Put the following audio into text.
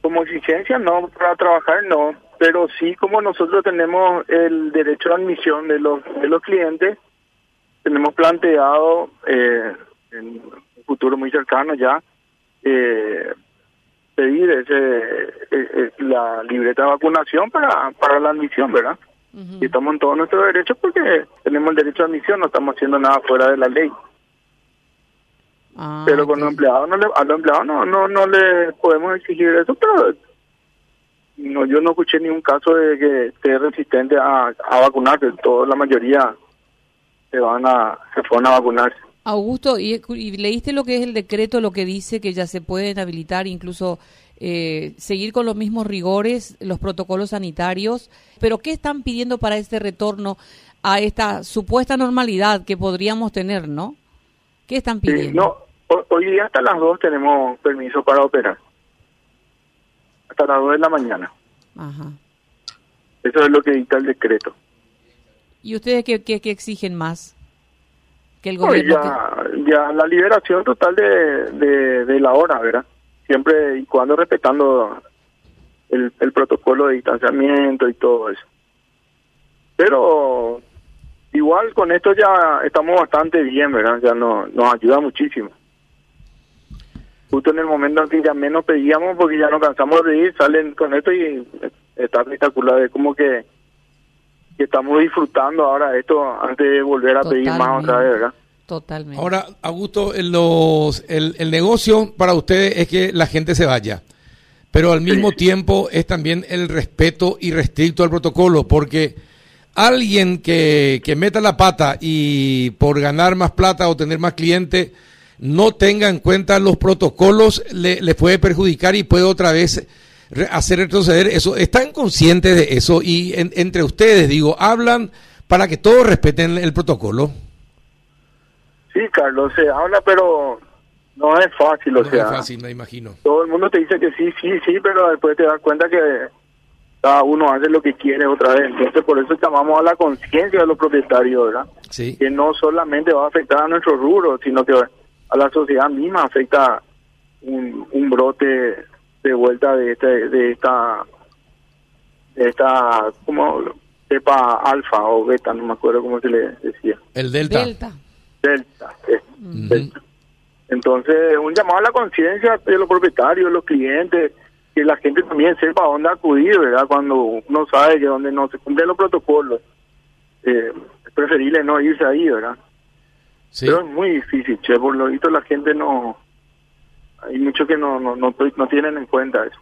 como exigencia no, para trabajar no, pero sí como nosotros tenemos el derecho de admisión de los, de los clientes, tenemos planteado eh, en un futuro muy cercano ya eh, pedir ese, eh, eh, la libreta de vacunación para, para la admisión, ¿verdad? Y estamos en todos nuestros derechos porque tenemos el derecho de admisión, no estamos haciendo nada fuera de la ley. Ah, pero con los empleados no le, a los empleados no, no, no le podemos exigir eso, pero no, yo no escuché ningún caso de que esté resistente a, a vacunarse. Toda la mayoría se van a, se fueron a vacunarse. Augusto, y, y leíste lo que es el decreto, lo que dice que ya se pueden habilitar incluso eh, seguir con los mismos rigores, los protocolos sanitarios, pero ¿qué están pidiendo para este retorno a esta supuesta normalidad que podríamos tener, no? ¿Qué están Sí, pidiendo? no, hoy día hasta las 2 tenemos permiso para operar. Hasta las 2 de la mañana. Ajá. Eso es lo que dicta el decreto. ¿Y ustedes qué, qué, qué exigen más? Que el gobierno... ya, ya la liberación total de, de, de la hora, ¿verdad? Siempre y cuando respetando el, el protocolo de distanciamiento y todo eso. Pero igual con esto ya estamos bastante bien, ¿verdad? Ya no, nos ayuda muchísimo. Justo en el momento en que ya menos pedíamos, porque ya nos cansamos de ir, salen con esto y está espectacular. Es como que, que estamos disfrutando ahora esto antes de volver a pedir más otra vez, ¿verdad? Totalmente. Ahora, Augusto, el, los, el, el negocio para ustedes es que la gente se vaya, pero al mismo tiempo es también el respeto irrestricto al protocolo, porque alguien que, que meta la pata y por ganar más plata o tener más clientes no tenga en cuenta los protocolos, le, le puede perjudicar y puede otra vez hacer retroceder eso. ¿Están conscientes de eso? Y en- entre ustedes, digo, hablan para que todos respeten el protocolo. Sí, Carlos, se habla, pero no es fácil, o No sea, es fácil, me imagino. todo el mundo te dice que sí, sí, sí, pero después te das cuenta que cada uno hace lo que quiere otra vez. Entonces, por eso llamamos a la conciencia de los propietarios, ¿verdad? Sí. Que no solamente va a afectar a nuestro rubro, sino que a la sociedad misma afecta un, un brote de vuelta de este, de esta, de esta, como cepa alfa o beta, no me acuerdo cómo se le decía. El Delta. Delta. Delta. Ujú. Delta. Entonces, un llamado a la conciencia de los propietarios, de los clientes, que la gente también sepa a dónde acudir, ¿verdad? Cuando uno sabe que donde no se cumplen los protocolos, eh, es preferible no irse ahí, ¿verdad? Pero es muy difícil, che, por lo visto la gente no... Hay muchos que no, no, no tienen en cuenta eso.